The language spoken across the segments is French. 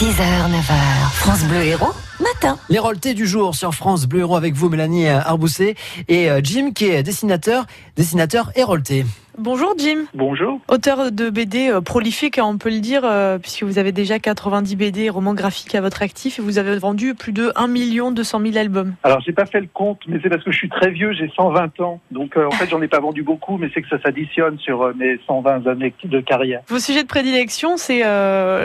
6h, 9h, France Bleu Héros, matin. Les Rolletés du jour sur France Bleu Héros avec vous, Mélanie Arbousset, et euh, Jim qui est dessinateur, dessinateur et Rolleté. Bonjour Jim. Bonjour. Auteur de BD euh, prolifique, hein, on peut le dire, euh, puisque vous avez déjà 90 BD romans graphiques à votre actif et vous avez vendu plus de 1 200 000 albums. Alors j'ai pas fait le compte, mais c'est parce que je suis très vieux, j'ai 120 ans. Donc en fait j'en ai pas vendu beaucoup, mais c'est que ça s'additionne sur mes 120 années de carrière. Vos sujets de prédilection, c'est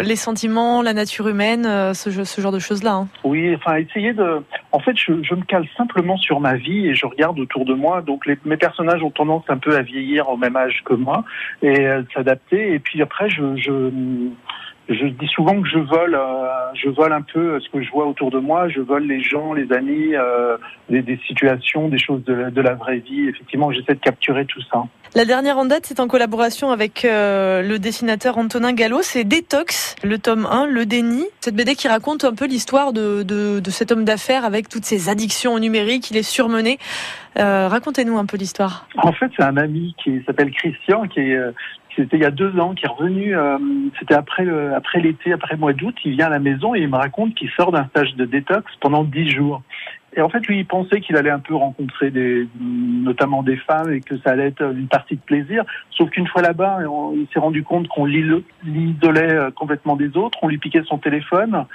les sentiments, la nature humaine, ce, ce, genre de choses-là. Hein. Oui, enfin essayer de... En fait je, me cale simplement sur ma vie et je regarde autour de moi. Donc mes personnages ont tendance un peu à vieillir au même âge que moi et euh, s'adapter. Et puis après, je, je dis souvent que je vole, euh, je vole un peu ce que je vois autour de moi. Je vole les gens, les amis, euh, des, des, situations, des choses de la, de la vraie vie. Effectivement, j'essaie de capturer tout ça. La dernière en date, c'est en collaboration avec euh, le dessinateur Antonin Gallo. C'est Détox, le tome 1, Le déni. Cette BD qui raconte un peu l'histoire de, de, de, cet homme d'affaires avec toutes ses addictions au numérique. Il est surmené. Euh, Racontez-nous un peu l'histoire. En fait, c'est un ami qui s'appelle Christian, qui est, euh, c'était il y a deux ans, qui est revenu, euh, c'était après après l'été, après le mois d'août, il vient à la maison et il me raconte qu'il sort d'un stage de détox pendant dix jours. Et en fait, lui, il pensait qu'il allait un peu rencontrer des, notamment des femmes et que ça allait être une partie de plaisir. Sauf qu'une fois là-bas, il s'est rendu compte qu'on l'isolait euh, complètement des autres, on lui piquait son téléphone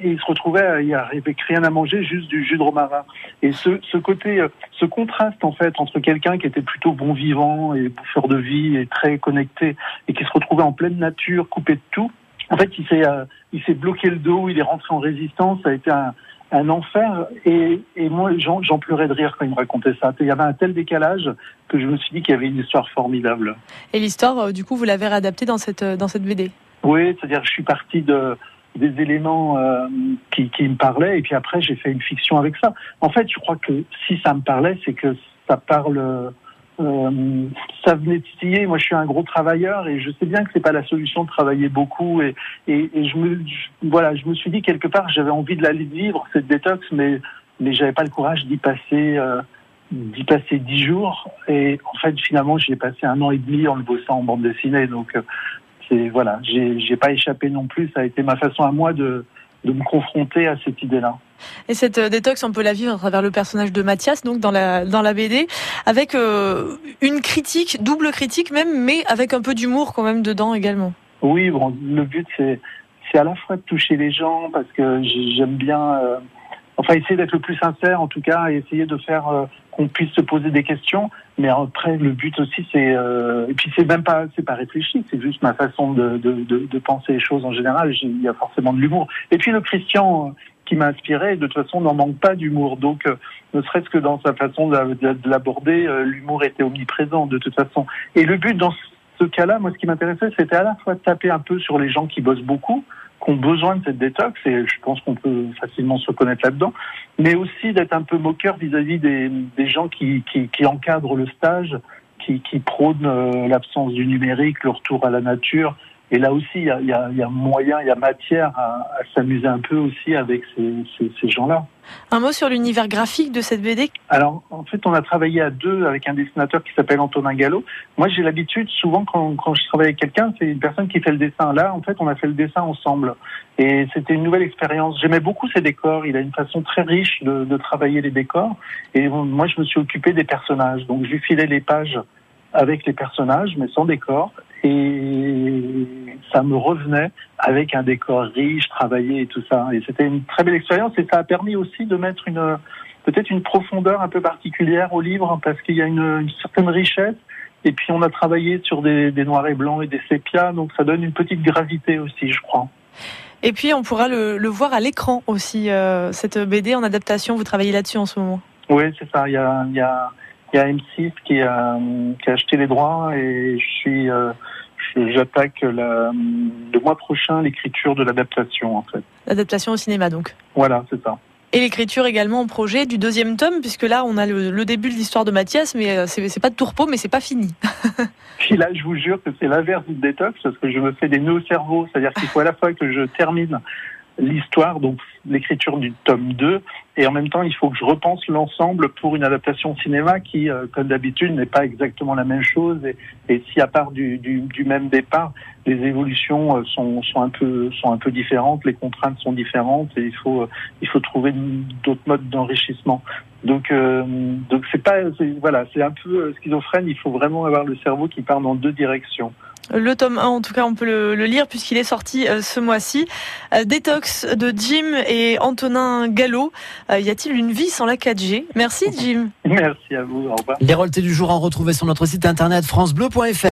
et il se retrouvait avec rien à manger, juste du jus de romarin. Et ce, ce côté, euh, ce contraste en fait entre quelqu'un qui était plutôt bon vivant et bouffeur de vie et très connecté et qui se retrouvait en pleine nature, coupé de tout. En fait, il s'est, euh, il s'est bloqué le dos, il est rentré en résistance. Ça a été un, un enfer. Et, et moi, j'en pleurais de rire quand il me racontait ça. Il y avait un tel décalage que je me suis dit qu'il y avait une histoire formidable. Et l'histoire, euh, du coup, vous l'avez réadaptée dans cette, euh, dans cette BD Oui, c'est-à-dire que je suis parti de, des éléments euh, qui, qui me parlaient et puis après, j'ai fait une fiction avec ça. En fait, je crois que si ça me parlait, c'est que ça parle euh, ça venait de Moi, je suis un gros travailleur et je sais bien que c'est pas la solution de travailler beaucoup. Et, et, et je me, voilà, je me suis dit quelque part, j'avais envie de la vivre cette détox, mais mais j'avais pas le courage d'y passer, euh, d'y passer dix jours. Et en fait, finalement, j'ai passé un an et demi en le bossant en bande dessinée. Donc, euh, c'est voilà, j'ai pas échappé non plus. Ça a été ma façon à moi de de me confronter à cette idée-là. Et cette euh, détox, on peut la vivre à travers le personnage de Mathias, donc dans la dans la BD, avec euh, une critique, double critique même, mais avec un peu d'humour quand même dedans également. Oui, bon, le but c'est à la fois de toucher les gens parce que j'aime bien, euh, enfin essayer d'être le plus sincère en tout cas, et essayer de faire qu'on puisse se poser des questions. Mais après, le but aussi, c'est et puis c'est même pas c'est pas réfléchi, c'est juste ma façon de, de, de, de, penser les choses en général. Il y a forcément de l'humour. Et puis le Christian qui m'a inspiré. De toute façon, n'en manque pas d'humour. Donc, euh, ne serait-ce que dans sa façon de, l'aborder, euh, l'humour était omniprésent de toute façon. Et le but dans ce cas-là, moi, ce qui m'intéressait, c'était à la fois taper un peu sur les gens qui bossent beaucoup, qui ont besoin de cette détox, et je pense qu'on peut facilement se reconnaître là-dedans, mais aussi d'être un peu moqueur vis-à-vis des, gens qui, encadrent le stage, qui, qui prônent euh, l'absence du numérique, le retour à la nature, et là aussi, il y a, y, a, y a, moyen, il y a matière à, à s'amuser un peu aussi avec ces, ces, ces gens-là. Un mot sur l'univers graphique de cette BD Alors, en fait, on a travaillé à deux avec un dessinateur qui s'appelle Antonin Gallo. Moi, j'ai l'habitude, souvent, quand, quand, je travaille avec quelqu'un, c'est une personne qui fait le dessin. Là, en fait, on a fait le dessin ensemble. Et c'était une nouvelle expérience. J'aimais beaucoup ses décors. Il a une façon très riche de, de travailler les décors. Et moi, je me suis occupé des personnages. Donc, je lui filais les pages avec les personnages, mais sans décor. Et ça me revenait avec un décor riche, travaillé et tout ça. Et c'était une très belle expérience et ça a permis aussi de mettre une peut-être une profondeur un peu particulière au livre parce qu'il y a une, une, certaine richesse. Et puis on a travaillé sur des, des noirs et blancs et des sépias, donc ça donne une petite gravité aussi, je crois. Et puis on pourra le, le voir à l'écran aussi, euh, cette BD en adaptation. Vous travaillez là-dessus en ce moment? Oui, c'est ça. Il y a, il y a il y a M6 qui a, qui a acheté les droits et je suis, euh, j'attaque le mois prochain l'écriture de l'adaptation en fait. L'adaptation au cinéma donc. Voilà, c'est ça. Et l'écriture également au projet du deuxième tome, puisque là on a le, le début de l'histoire de Mathias, mais euh, c'est pas de tourpeau, mais c'est pas fini. Puis là, je vous jure que c'est l'inverse du détox, parce que je me fais des nœuds au cerveau, c'est-à-dire qu'il faut à la fois que je termine l'histoire, donc l'écriture du tome 2, et en même temps, il faut que je repense l'ensemble pour une adaptation cinéma qui, euh, comme d'habitude, n'est pas exactement la même chose. Et, si à part du, du, du, même départ, les évolutions euh, sont, sont, un peu, sont un peu différentes, les contraintes sont différentes, et il faut, euh, il faut trouver d'autres modes d'enrichissement. Donc, euh, donc c'est pas, voilà, c'est un peu schizophrène. Il faut vraiment avoir le cerveau qui part dans deux directions. Le tome 1, en tout cas, on peut le, le lire puisqu'il est sorti euh, ce mois-ci. Euh, Détox de Jim et Antonin Gallo. Euh, y a-t-il une vie sans la 4G Merci Jim. Merci à vous. Au revoir. Les royautés du jour à retrouver sur notre site internet francebleu.fr.